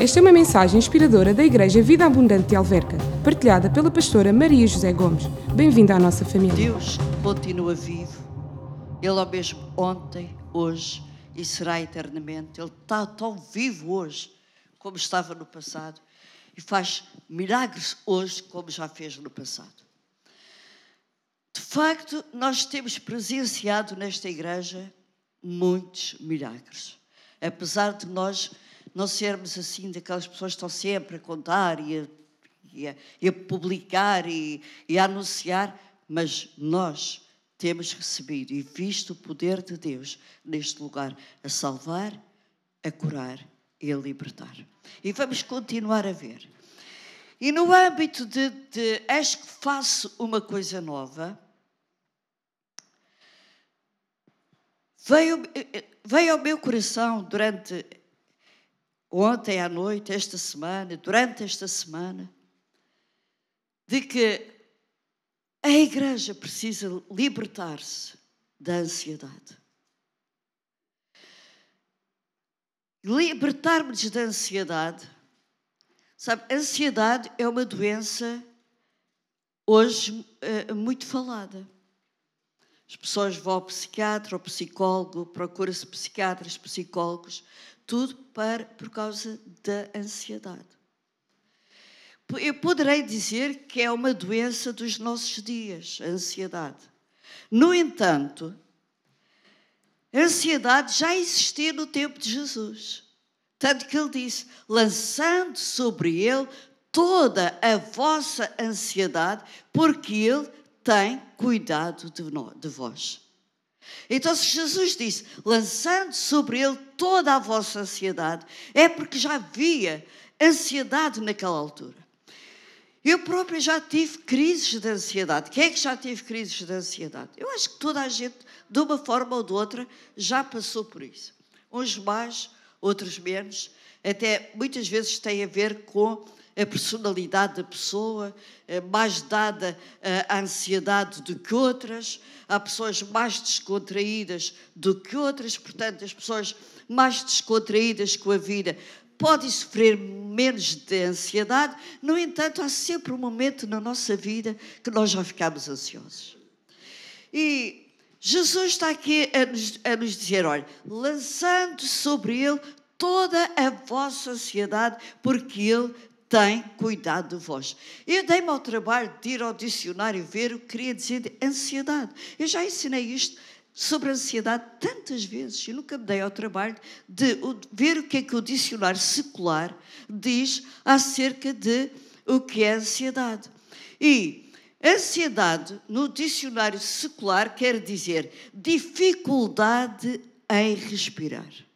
Esta é uma mensagem inspiradora da Igreja Vida Abundante de Alverca, partilhada pela pastora Maria José Gomes. Bem-vinda à nossa família. Deus continua vivo. Ele é o mesmo ontem, hoje e será eternamente. Ele está tão vivo hoje como estava no passado e faz milagres hoje como já fez no passado. De facto, nós temos presenciado nesta igreja muitos milagres. Apesar de nós não sermos assim daquelas pessoas que estão sempre a contar e a, e a, e a publicar e, e a anunciar, mas nós temos recebido e visto o poder de Deus neste lugar a salvar, a curar e a libertar. E vamos continuar a ver. E no âmbito de, de acho que faço uma coisa nova, veio, veio ao meu coração durante ontem à noite, esta semana, durante esta semana, de que a igreja precisa libertar-se da ansiedade. Libertar-nos da ansiedade. Sabe, ansiedade é uma doença hoje eh, muito falada. As pessoas vão ao psiquiatra, ao psicólogo, procuram-se psiquiatras, psicólogos, tudo para, por causa da ansiedade. Eu poderei dizer que é uma doença dos nossos dias, a ansiedade. No entanto, a ansiedade já existia no tempo de Jesus. Tanto que ele disse: lançando sobre ele toda a vossa ansiedade, porque ele tem cuidado de, vós. Então, se Jesus disse, lançando sobre ele toda a vossa ansiedade, é porque já havia ansiedade naquela altura. Eu própria já tive crises de ansiedade. Quem é que já teve crises de ansiedade? Eu acho que toda a gente, de uma forma ou de outra, já passou por isso. Uns mais, outros menos. Até muitas vezes tem a ver com a personalidade da pessoa, eh, mais dada eh, à ansiedade do que outras. Há pessoas mais descontraídas do que outras, portanto, as pessoas mais descontraídas com a vida podem sofrer menos de ansiedade. No entanto, há sempre um momento na nossa vida que nós já ficamos ansiosos. E Jesus está aqui a nos, a nos dizer: olha, lançando sobre ele toda a vossa ansiedade, porque ele tem cuidado de vós. Eu dei-me ao trabalho de ir ao dicionário ver o que queria dizer de ansiedade. Eu já ensinei isto sobre ansiedade tantas vezes e nunca me dei ao trabalho de ver o que é que o dicionário secular diz acerca de o que é ansiedade. E ansiedade, no dicionário secular, quer dizer dificuldade em respirar.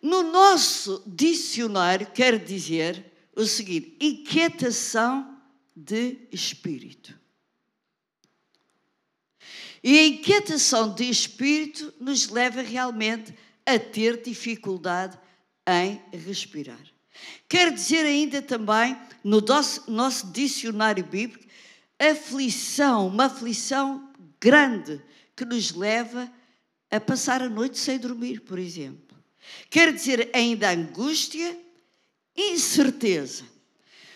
No nosso dicionário quer dizer o seguinte: inquietação de espírito. E a inquietação de espírito nos leva realmente a ter dificuldade em respirar. Quer dizer ainda também, no nosso, nosso dicionário bíblico, aflição, uma aflição grande que nos leva a passar a noite sem dormir, por exemplo. Quer dizer ainda angústia, incerteza.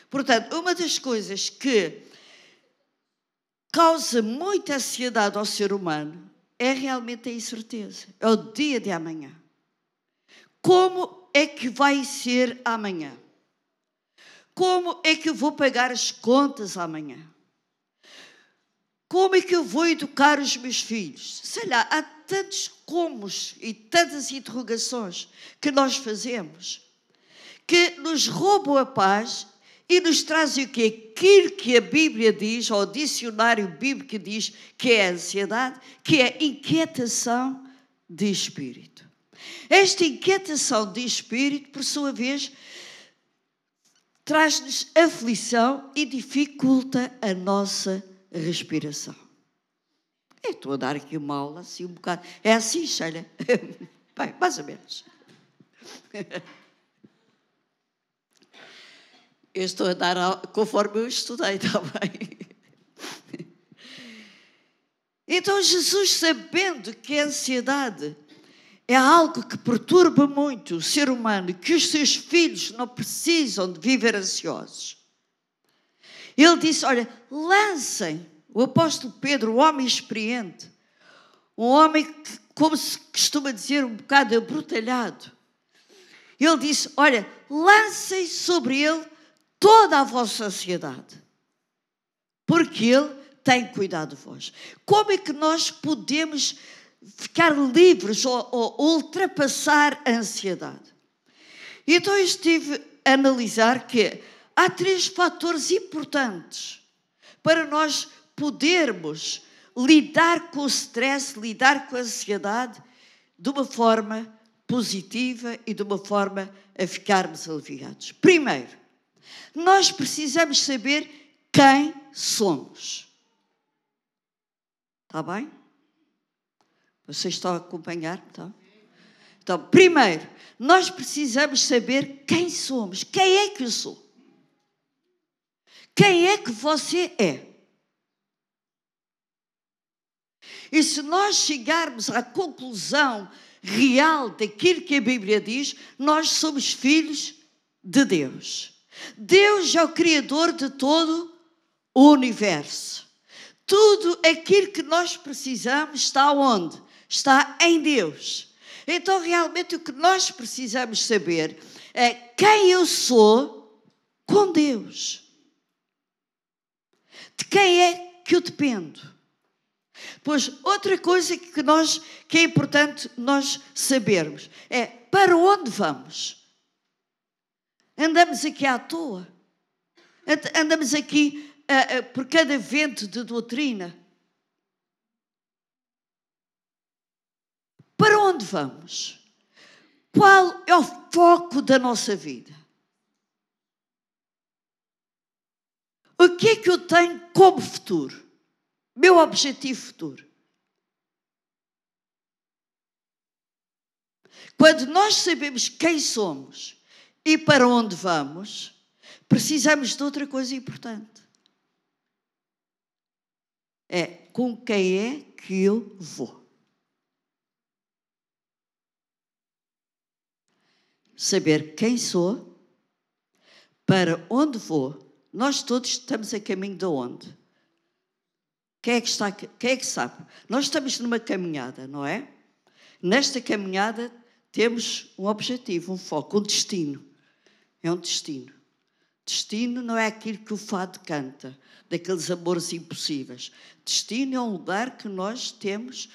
Portanto, uma das coisas que causa muita ansiedade ao ser humano é realmente a incerteza. É o dia de amanhã. Como é que vai ser amanhã? Como é que eu vou pagar as contas amanhã? Como é que eu vou educar os meus filhos? Sei lá, há tantos comos e tantas interrogações que nós fazemos que nos roubam a paz e nos trazem o que? Aquilo que a Bíblia diz, ou o dicionário bíblico diz que é ansiedade, que é inquietação de espírito. Esta inquietação de espírito, por sua vez, traz-nos aflição e dificulta a nossa respiração. Estou a dar aqui uma aula assim um bocado. É assim, Sheila? Bem, mais ou menos. Eu estou a dar conforme eu estudei também. Então, Jesus, sabendo que a ansiedade é algo que perturba muito o ser humano que os seus filhos não precisam de viver ansiosos. Ele disse: Olha, lancem o apóstolo Pedro, o homem experiente, um homem que, como se costuma dizer, um bocado abrutalhado. Ele disse: Olha, lancem sobre ele toda a vossa ansiedade, porque ele tem cuidado de vós. Como é que nós podemos ficar livres ou, ou ultrapassar a ansiedade? Então eu estive a analisar que há três fatores importantes para nós podermos lidar com o stress, lidar com a ansiedade de uma forma positiva e de uma forma a ficarmos aliviados. Primeiro, nós precisamos saber quem somos. Está bem? Vocês estão a acompanhar? Então, então primeiro, nós precisamos saber quem somos. Quem é que eu sou? Quem é que você é? E se nós chegarmos à conclusão real daquilo que a Bíblia diz, nós somos filhos de Deus. Deus é o Criador de todo o universo. Tudo aquilo que nós precisamos está onde? Está em Deus. Então, realmente, o que nós precisamos saber é quem eu sou com Deus. De quem é que eu dependo? Pois outra coisa que, nós, que é importante nós sabermos é para onde vamos? Andamos aqui à toa. Andamos aqui uh, uh, por cada vento de doutrina. Para onde vamos? Qual é o foco da nossa vida? O que é que eu tenho como futuro? Meu objetivo futuro. Quando nós sabemos quem somos e para onde vamos, precisamos de outra coisa importante. É com quem é que eu vou. Saber quem sou, para onde vou. Nós todos estamos a caminho de onde? Quem é que está, quem é que sabe? Nós estamos numa caminhada, não é? Nesta caminhada temos um objetivo, um foco, um destino. É um destino. Destino não é aquilo que o fado canta, daqueles amores impossíveis. Destino é um lugar que nós temos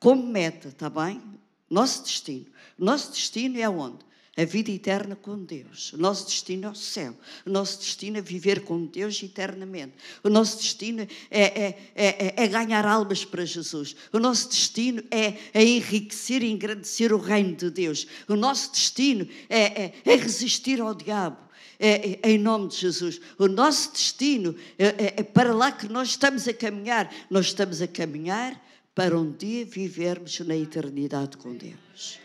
como meta, está bem? Nosso destino. Nosso destino é onde? A vida eterna com Deus. O nosso destino é o céu. O nosso destino é viver com Deus eternamente. O nosso destino é, é, é, é ganhar almas para Jesus. O nosso destino é, é enriquecer e engrandecer o reino de Deus. O nosso destino é, é resistir ao diabo. É, é, em nome de Jesus. O nosso destino é, é, é, para lá que nós estamos a caminhar. Nós estamos a caminhar para um dia vivermos na eternidade com Deus.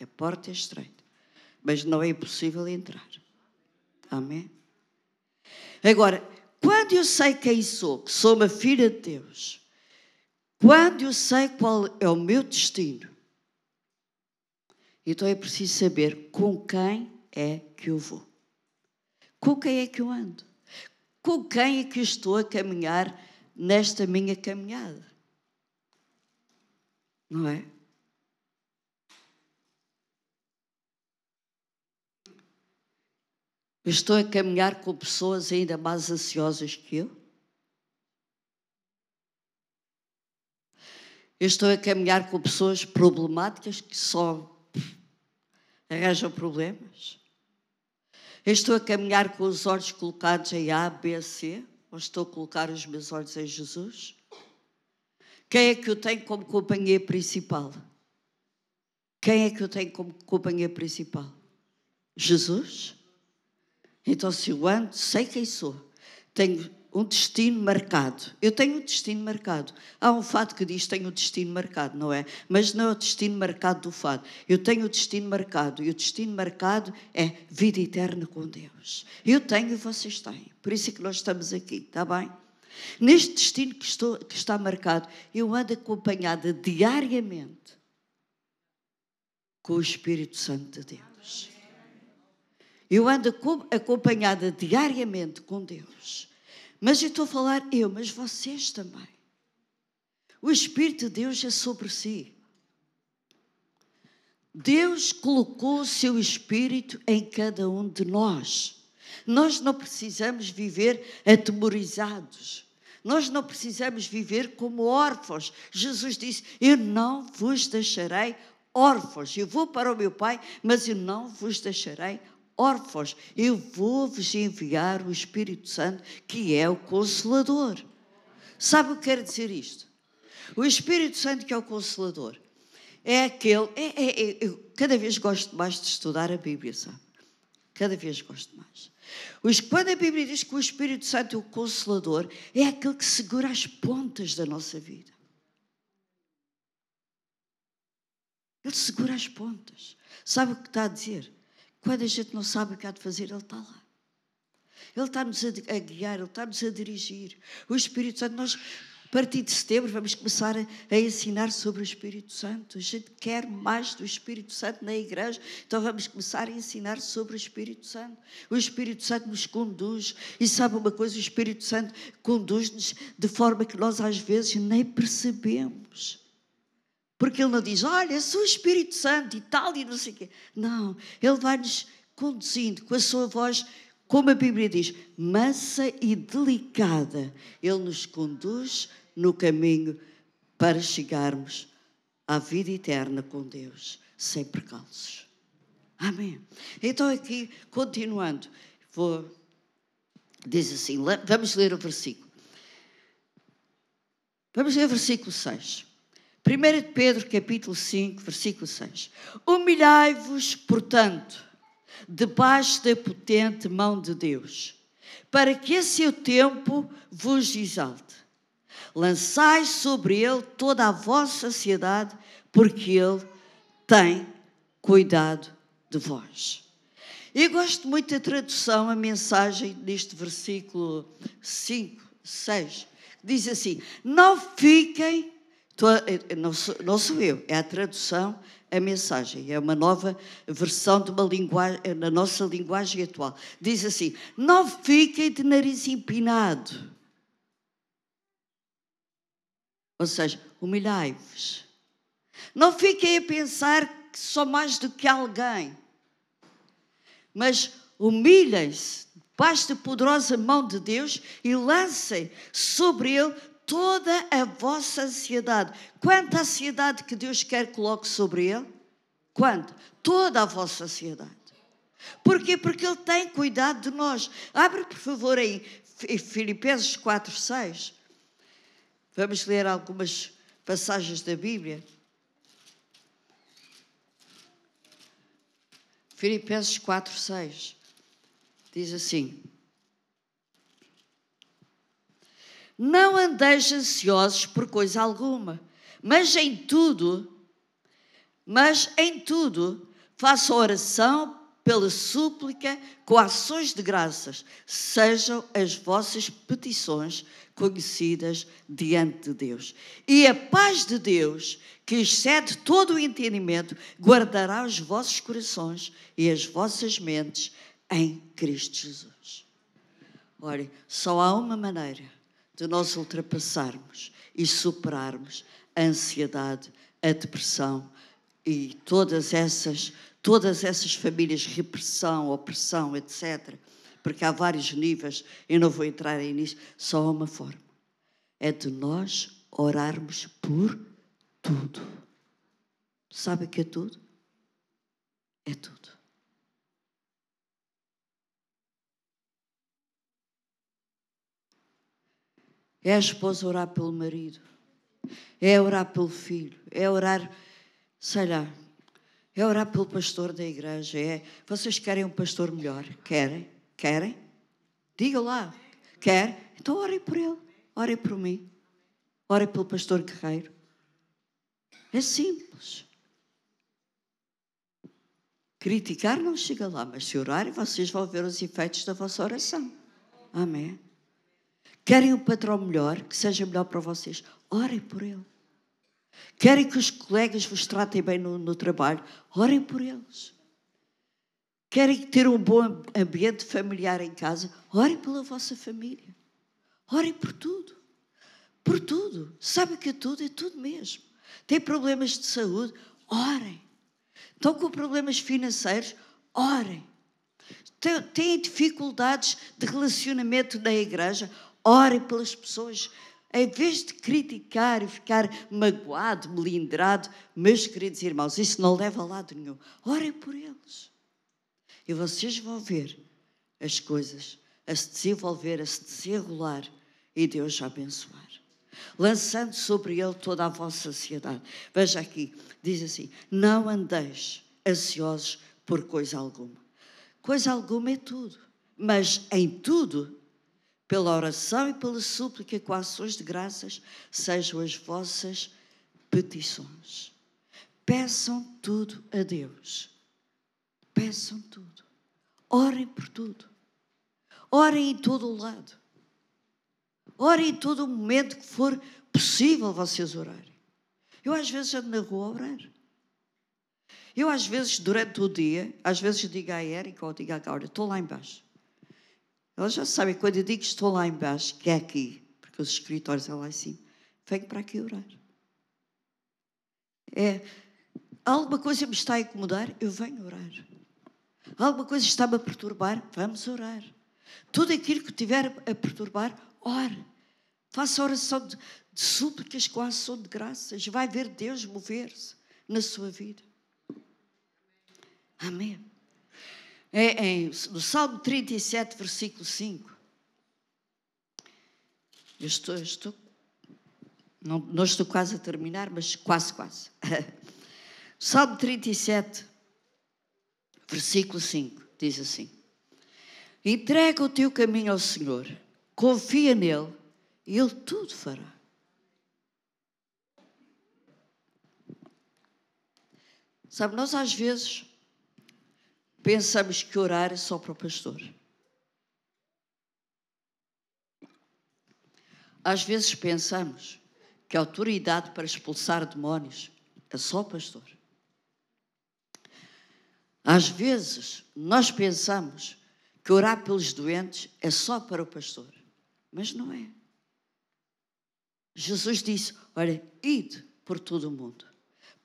A porta é estreita, mas não é impossível entrar. Amém? Agora, quando eu sei quem sou, que sou uma filha de Deus, quando eu sei qual é o meu destino, então é preciso saber com quem é que eu vou. Com quem é que eu ando? Com quem é que eu estou a caminhar nesta minha caminhada? Não é? Estou a caminhar com pessoas ainda mais ansiosas que eu? Estou a caminhar com pessoas problemáticas que só arranjam problemas? Estou a caminhar com os olhos colocados em A, B, C? Ou estou a colocar os meus olhos em Jesus? Quem é que eu tenho como companhia principal? Quem é que eu tenho como companhia principal? Jesus? Então, se eu ando, sei quem sou, tenho um destino marcado. Eu tenho um destino marcado. Há um fado que diz tenho um destino marcado, não é? Mas não é o destino marcado do fado. Eu tenho o destino marcado e o destino marcado é vida eterna com Deus. Eu tenho e vocês têm. Por isso é que nós estamos aqui, está bem? Neste destino que, estou, que está marcado, eu ando acompanhada diariamente com o Espírito Santo de Deus. Eu ando acompanhada diariamente com Deus. Mas eu estou a falar eu, mas vocês também. O Espírito de Deus é sobre si. Deus colocou o seu Espírito em cada um de nós. Nós não precisamos viver atemorizados. Nós não precisamos viver como órfãos. Jesus disse: Eu não vos deixarei órfãos. Eu vou para o meu Pai, mas eu não vos deixarei órfãos. Eu vou-vos enviar o Espírito Santo, que é o Consolador. Sabe o que quer dizer isto? O Espírito Santo, que é o Consolador, é aquele. É, é, é, eu cada vez gosto mais de estudar a Bíblia, sabe? Cada vez gosto mais. Quando a Bíblia diz que o Espírito Santo é o Consolador, é aquele que segura as pontas da nossa vida. Ele segura as pontas. Sabe o que está a dizer? Quando a gente não sabe o que há de fazer, Ele está lá. Ele está-nos a, guiar, Ele está-nos a dirigir. O Espírito Santo, nós a partir de setembro vamos começar a, a, ensinar sobre o Espírito Santo. A gente quer mais do Espírito Santo na igreja, então vamos começar a ensinar sobre o Espírito Santo. O Espírito Santo nos conduz e sabe uma coisa, o Espírito Santo conduz-nos de forma que nós às vezes nem percebemos. Porque ele não diz, olha, sou o Espírito Santo e tal e não sei o quê. Não, ele vai-nos conduzindo com a sua voz como a Bíblia diz, mansa e delicada, Ele nos conduz no caminho para chegarmos à vida eterna com Deus, sem precalços. Amém. Então, aqui, continuando, vou. Diz assim, vamos ler o versículo. Vamos ler o versículo 6. 1 de Pedro, capítulo 5, versículo 6. Humilhai-vos, portanto, debaixo da potente mão de Deus, para que a seu tempo vos exalte. Lançai sobre ele toda a vossa ansiedade, porque ele tem cuidado de vós. Eu gosto muito da tradução, a mensagem deste versículo 5, 6. Diz assim: Não fiquem, não sou, não sou eu, é a tradução a mensagem. É uma nova versão de uma linguagem, na nossa linguagem atual. Diz assim: Não fiquem de nariz empinado. Ou seja, humilhai-vos. Não fiquem a pensar que sou mais do que alguém. Mas humilhem-se debaixo da poderosa mão de Deus e lancem sobre ele toda a vossa ansiedade. Quanta ansiedade que Deus quer que coloque sobre ele? Quanto? Toda a vossa ansiedade. Porquê? Porque Ele tem cuidado de nós. Abre, por favor, aí Filipenses 4, 6. Vamos ler algumas passagens da Bíblia. Filipenses 4, 6. Diz assim: Não andeis ansiosos por coisa alguma, mas em tudo, mas em tudo, faça oração pela súplica com ações de graças, sejam as vossas petições conhecidas diante de Deus. E a paz de Deus, que excede todo o entendimento, guardará os vossos corações e as vossas mentes em Cristo Jesus. Olha, só há uma maneira de nós ultrapassarmos e superarmos a ansiedade, a depressão e todas essas, todas essas famílias, repressão, opressão, etc. Porque há vários níveis, eu não vou entrar aí nisso, só há uma forma. É de nós orarmos por tudo. Sabe o que é tudo? É tudo. É a esposa orar pelo marido. É orar pelo filho. É orar, sei lá, é orar pelo pastor da igreja. É, vocês querem um pastor melhor? Querem? Querem? Diga lá. Quer? Então orem por ele. Orem por mim. Orem pelo pastor guerreiro. É simples. Criticar não chega lá, mas se orarem, vocês vão ver os efeitos da vossa oração. Amém. Querem um patrão melhor, que seja melhor para vocês? Orem por ele. Querem que os colegas vos tratem bem no, no trabalho? Orem por eles. Querem ter um bom ambiente familiar em casa? Orem pela vossa família. Orem por tudo. Por tudo. Sabe que é tudo é tudo mesmo. Tem problemas de saúde? Orem. Estão com problemas financeiros? Orem. Têm dificuldades de relacionamento na igreja? Orem pelas pessoas. Em vez de criticar e ficar magoado, melindrado, meus queridos irmãos, isso não leva a lado nenhum. Orem por eles. E vocês vão ver as coisas a se desenvolver, a se desenrolar e Deus a abençoar. Lançando sobre ele toda a vossa ansiedade. Veja aqui, diz assim: Não andeis ansiosos por coisa alguma. Coisa alguma é tudo, mas em tudo, pela oração e pela súplica com ações de graças, sejam as vossas petições. Peçam tudo a Deus. Peçam tudo. Orem por tudo. Orem em todo o lado. Orem em todo o momento que for possível vocês orarem. Eu às vezes ando na rua a orar. Eu às vezes, durante o dia, às vezes digo à Érica ou digo à Gaura, estou lá embaixo. Elas já sabem, quando eu digo que estou lá embaixo, que é aqui, porque os escritórios são lá em cima, venho para aqui orar. É, alguma coisa me está a incomodar, eu venho orar. Alguma coisa está-me a perturbar, vamos orar. Tudo aquilo que tiver a perturbar, ore. Faça oração de, de súplicas com ação de graças. Vai ver Deus mover-se na sua vida. Amém é, é, no Salmo 37, versículo 5. Eu estou, eu estou não, não, estou quase a terminar, mas quase, quase. Salmo 37, versículo 5, diz assim: Entrega o teu caminho ao Senhor, confia nele e ele tudo fará. Sabe, nós às vezes pensamos que orar é só para o pastor. Às vezes pensamos que a autoridade para expulsar demónios é só o pastor. Às vezes nós pensamos que orar pelos doentes é só para o pastor, mas não é. Jesus disse: Olha, ide por todo o mundo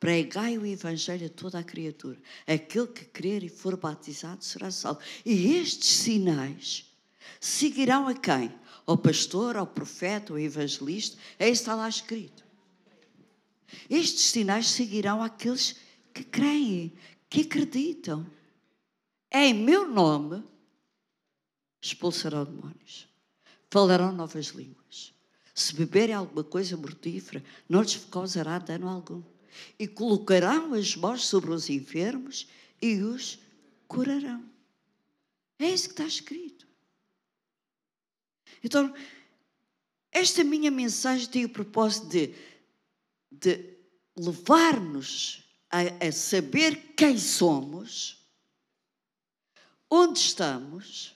Pregai o Evangelho a toda a criatura. Aquele que crer e for batizado será salvo. E estes sinais seguirão a quem? Ao pastor, ao profeta, ao evangelista? É isso que está lá escrito. Estes sinais seguirão aqueles que creem, que acreditam. Em meu nome expulsarão demónios, falarão novas línguas. Se beberem alguma coisa mortífera, não lhes causará dano algum e colocarão as mãos sobre os enfermos e os curarão. É isso que está escrito. Então, esta minha mensagem tem o propósito de, de levar-nos a, a saber quem somos, onde estamos,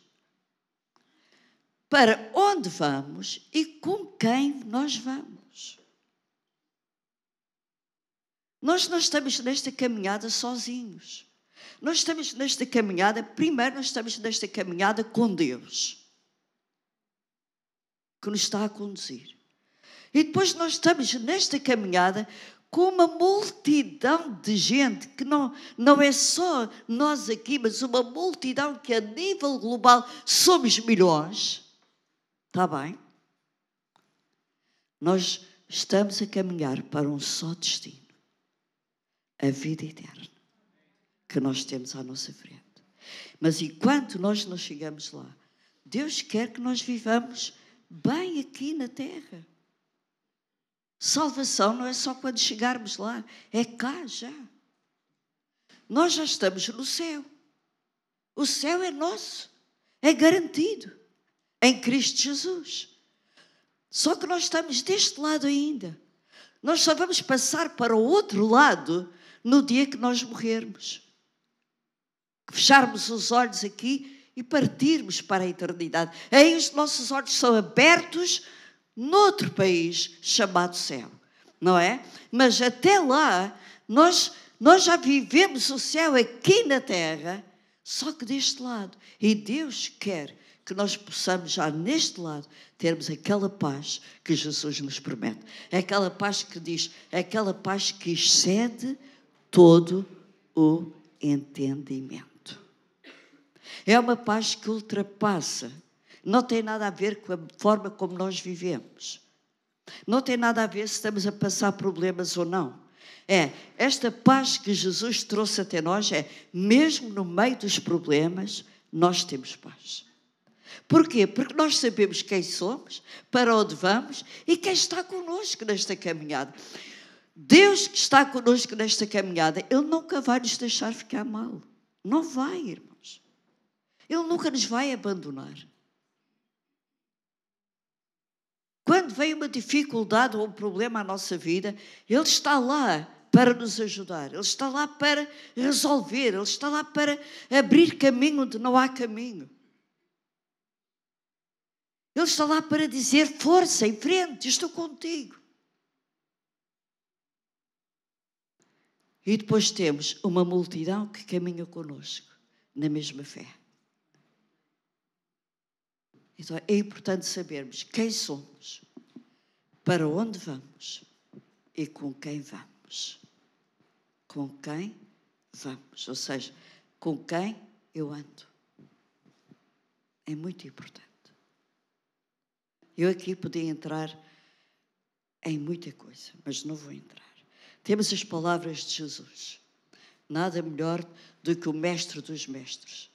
para onde vamos e com quem nós vamos. Nós não estamos nesta caminhada sozinhos. Nós estamos nesta caminhada, primeiro, nós estamos nesta caminhada com Deus, que nos está a conduzir. E depois nós estamos nesta caminhada com uma multidão de gente, que não, não é só nós aqui, mas uma multidão que a nível global somos milhões. Está bem? Nós estamos a caminhar para um só destino a vida eterna que nós temos à nossa frente. Mas enquanto nós não chegamos lá, Deus quer que nós vivamos bem aqui na terra. Salvação não é só quando chegarmos lá, é cá já. Nós já estamos no céu. O céu é nosso, é garantido em Cristo Jesus. Só que nós estamos deste lado ainda. Nós só vamos passar para o outro lado no dia que nós morrermos. Fecharmos os olhos aqui e partirmos para a eternidade. Aí os nossos olhos são abertos noutro país chamado céu, não é? Mas até lá, nós, nós já vivemos o céu aqui na terra, só que deste lado. E Deus quer que nós possamos já neste lado termos aquela paz que Jesus nos promete. Aquela paz que diz, aquela paz que excede todo o entendimento. É uma paz que ultrapassa, não tem nada a ver com a forma como nós vivemos. Não tem nada a ver se estamos a passar problemas ou não. É, esta paz que Jesus trouxe até nós é, mesmo no meio dos problemas, nós temos paz. Porquê? Porque nós sabemos quem somos, para onde vamos e quem está connosco nesta caminhada. Deus que está connosco nesta caminhada, Ele nunca vai nos deixar ficar mal. Não vai, irmãos. Ele nunca nos vai abandonar. Quando vem uma dificuldade ou um problema à nossa vida, Ele está lá para nos ajudar, Ele está lá para resolver, Ele está lá para abrir caminho onde não há caminho. Ele está lá para dizer: força, em frente, estou contigo. E depois temos uma multidão que caminha conosco na mesma fé. Então é importante sabermos quem somos, para onde vamos e com quem vamos. Com quem vamos, ou seja, com quem eu ando. É muito importante. Eu aqui podia entrar em muita coisa, mas não vou entrar. Temos as palavras de Jesus. Nada melhor do que o Mestre dos Mestres.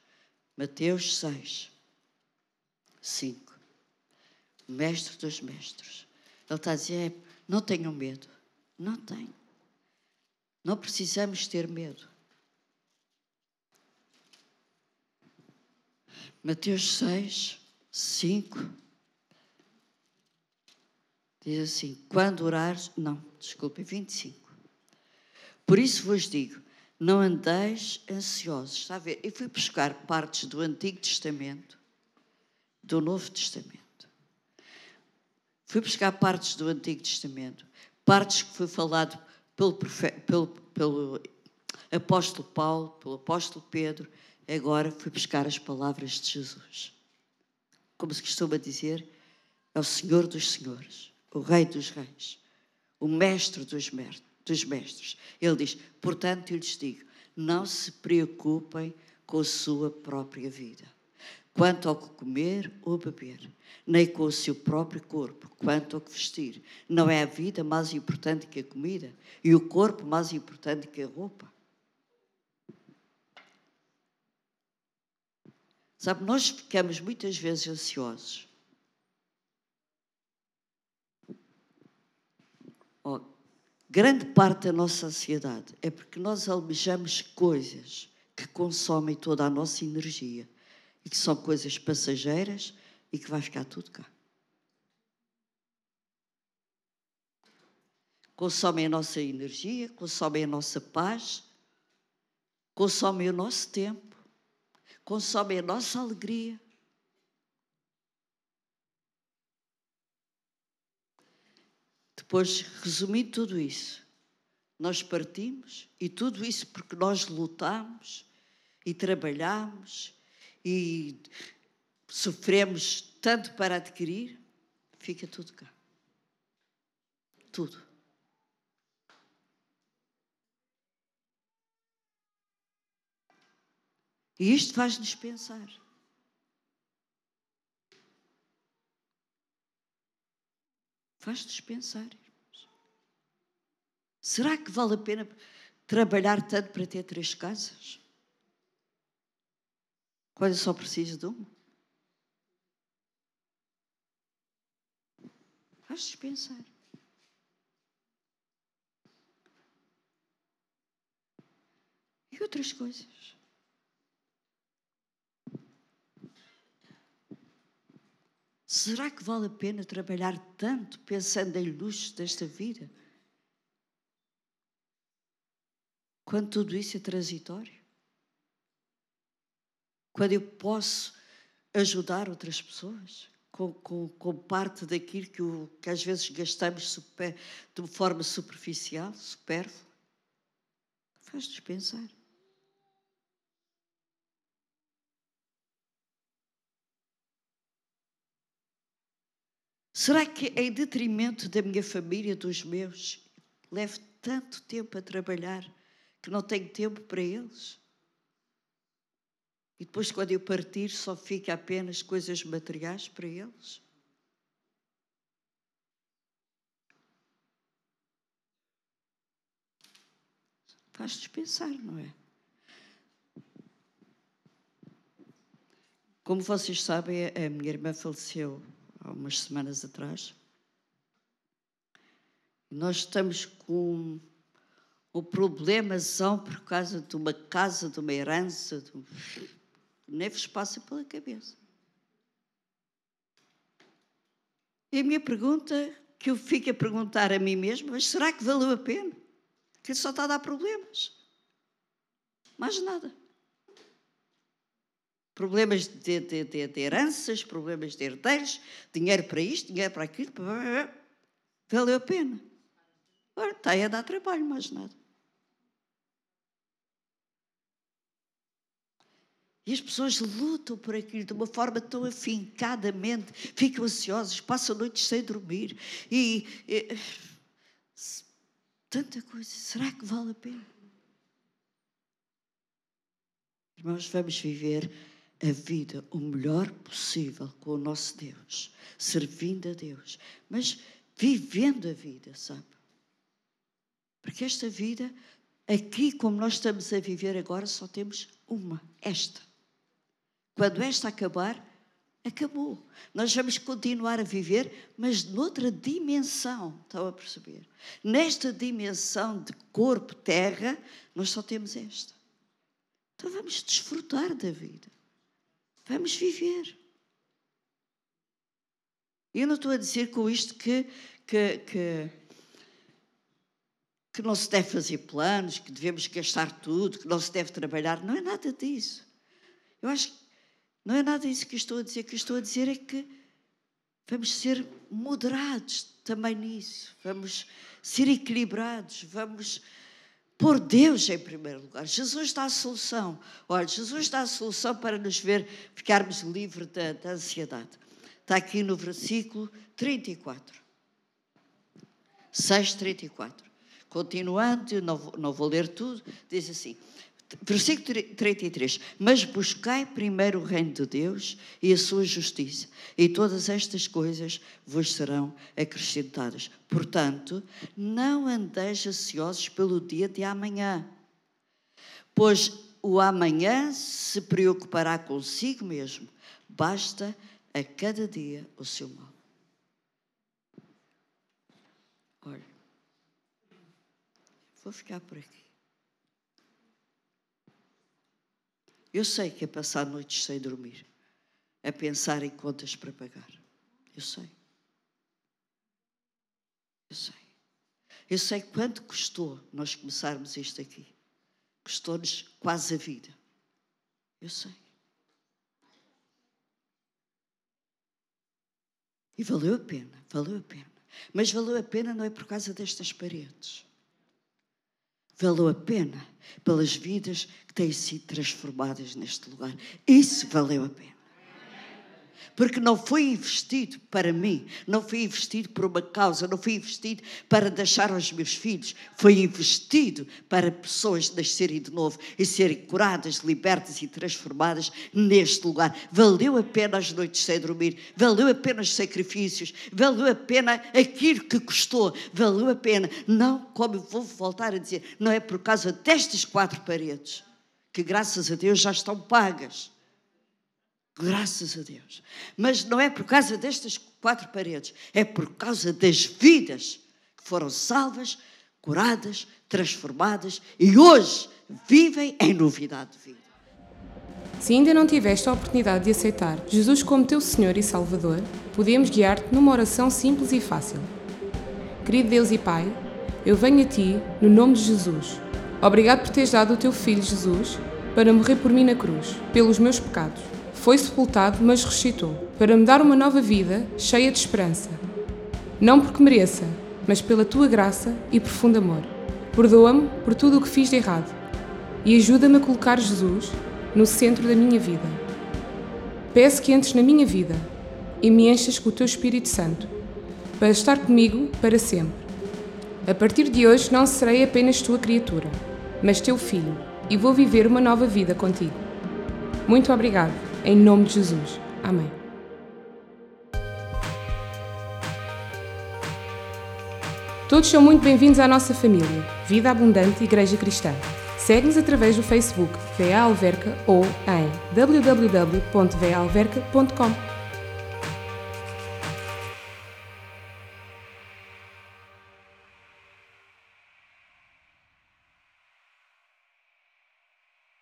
Mateus 6, 5. O Mestre dos Mestres. Ele está a dizer: não tenham medo. Não tenho. Não precisamos ter medo. Mateus 6, 5 Diz assim: quando orares. Não, desculpe, 25. Por isso vos digo: não andeis ansiosos. Está a ver? Eu fui buscar partes do Antigo Testamento, do Novo Testamento. Fui buscar partes do Antigo Testamento, partes que foi falado pelo, pelo, pelo apóstolo Paulo, pelo apóstolo Pedro. Agora fui buscar as palavras de Jesus. Como se costuma dizer, é o Senhor dos Senhores o Rei dos Reis, o Mestre dos, dos Mestres. Ele diz: portanto, eu lhes digo, não se preocupem com a sua própria vida, quanto ao que comer ou beber, nem com o seu próprio corpo, quanto ao que vestir. Não é a vida mais importante que a comida e o corpo mais importante que a roupa. Sabe, nós ficamos muitas vezes ansiosos Oh, grande parte da nossa ansiedade é porque nós almejamos coisas que consomem toda a nossa energia e que são coisas passageiras e que vai ficar tudo cá. Consomem a nossa energia, consomem a nossa paz, consomem o nosso tempo, consomem a nossa alegria. Depois, resumindo tudo isso, nós partimos e tudo isso porque nós lutamos e trabalhamos e sofremos tanto para adquirir, fica tudo cá. Tudo. E isto faz-nos pensar. Faz-nos pensar. Será que vale a pena trabalhar tanto para ter três casas? Quando eu só preciso de uma? Faz-nos pensar. E outras coisas. Será que vale a pena trabalhar tanto pensando em luxos desta vida? Quando tudo isso é transitório? quando eu posso ajudar outras pessoas com, com, com parte daquilo que, o, que às vezes gastamos super, de forma superficial, supérflua, faz-nos pensar. Será que em detrimento da minha família, dos meus, levo tanto tempo a trabalhar que não tenho tempo para eles? E depois, quando eu partir, só fica apenas coisas materiais para eles? Faz-nos pensar, não é? Como vocês sabem, a minha irmã faleceu há umas semanas atrás. Nós estamos com um problemazão por causa de uma casa, de uma herança, de um... nem vos passa pela cabeça. E a minha pergunta, que eu fico a perguntar a mim mesma, mas será que valeu a pena? Que só está a dar problemas. Mais nada. Problemas de, de, de, de heranças, problemas de herdeiros, dinheiro para isto, dinheiro para aquilo. Valeu a pena. Agora está a dar trabalho, mais nada. E as pessoas lutam por aquilo de uma forma tão afincadamente, ficam ansiosas, passam noites sem dormir. E, e tanta coisa. Será que vale a pena? Irmãos, vamos viver a vida o melhor possível com o nosso Deus, servindo a Deus, mas vivendo a vida, sabe? Porque esta vida, aqui como nós estamos a viver agora, só temos uma, esta. Quando esta acabar, acabou. Nós vamos continuar a viver, mas noutra dimensão, estão a perceber? Nesta dimensão de corpo, terra, nós só temos esta. Então vamos desfrutar da vida. Vamos viver. Eu não estou a dizer com isto que, que, que, que não se deve fazer planos, que devemos gastar tudo, que não se deve trabalhar. Não é nada disso. Eu acho que não é nada disso que estou a dizer. O que estou a dizer é que vamos ser moderados também nisso. Vamos ser equilibrados. Vamos Pôr Deus em primeiro lugar. Jesus dá a solução. Olha, Jesus dá a solução para nos ver ficarmos livres da, da ansiedade. Está aqui no versículo 34. 6, 34. Continuando, não, não vou ler tudo, diz assim: Versículo 33. Mas buscai primeiro o reino de Deus e a sua justiça, e todas estas coisas vos serão acrescentadas. Portanto, não andeis ansiosos pelo dia de amanhã, pois o amanhã se preocupará consigo mesmo. Basta a cada dia o seu mal. Olha, vou ficar por aqui. Eu sei que é passar noites sem dormir, a pensar em contas para pagar. Eu sei. Eu sei. Eu sei quanto custou nós começarmos isto aqui. Custou-nos quase a vida. Eu sei. E valeu a pena, valeu a pena. Mas valeu a pena não é por causa destas paredes valeu a pena pelas vidas que têm sido transformadas neste lugar. Isso valeu a pena porque não foi investido para mim, não foi investido por uma causa, não foi investido para deixar aos meus filhos, foi investido para pessoas nascerem de novo e serem curadas, libertas e transformadas neste lugar. Valeu a pena as noites sem dormir, valeu a pena os sacrifícios, valeu a pena aquilo que custou, valeu a pena. Não, como vou voltar a dizer, não é por causa destas quatro paredes que, graças a Deus, já estão pagas Graças a Deus. Mas não é por causa destas quatro paredes, é por causa das vidas que foram salvas, curadas, transformadas e hoje vivem em novidade de vida. Se ainda não tiveste a oportunidade de aceitar Jesus como teu Senhor e Salvador, podemos guiar-te numa oração simples e fácil. Querido Deus e Pai, eu venho a Ti no nome de Jesus. Obrigado por teres dado o Teu Filho Jesus para morrer por mim na cruz, pelos meus pecados. Foi sepultado, mas ressuscitou, para me dar uma nova vida, cheia de esperança. Não porque mereça, mas pela tua graça e profundo amor. Perdoa-me por tudo o que fiz de errado e ajuda-me a colocar Jesus no centro da minha vida. Peço que entres na minha vida e me enchas com o teu Espírito Santo, para estar comigo para sempre. A partir de hoje não serei apenas tua criatura, mas teu filho, e vou viver uma nova vida contigo. Muito obrigado, em nome de Jesus. Amém. Todos são muito bem-vindos à nossa família, Vida Abundante Igreja Cristã. Segue-nos através do Facebook VA Alverca ou em www.vaalverca.com.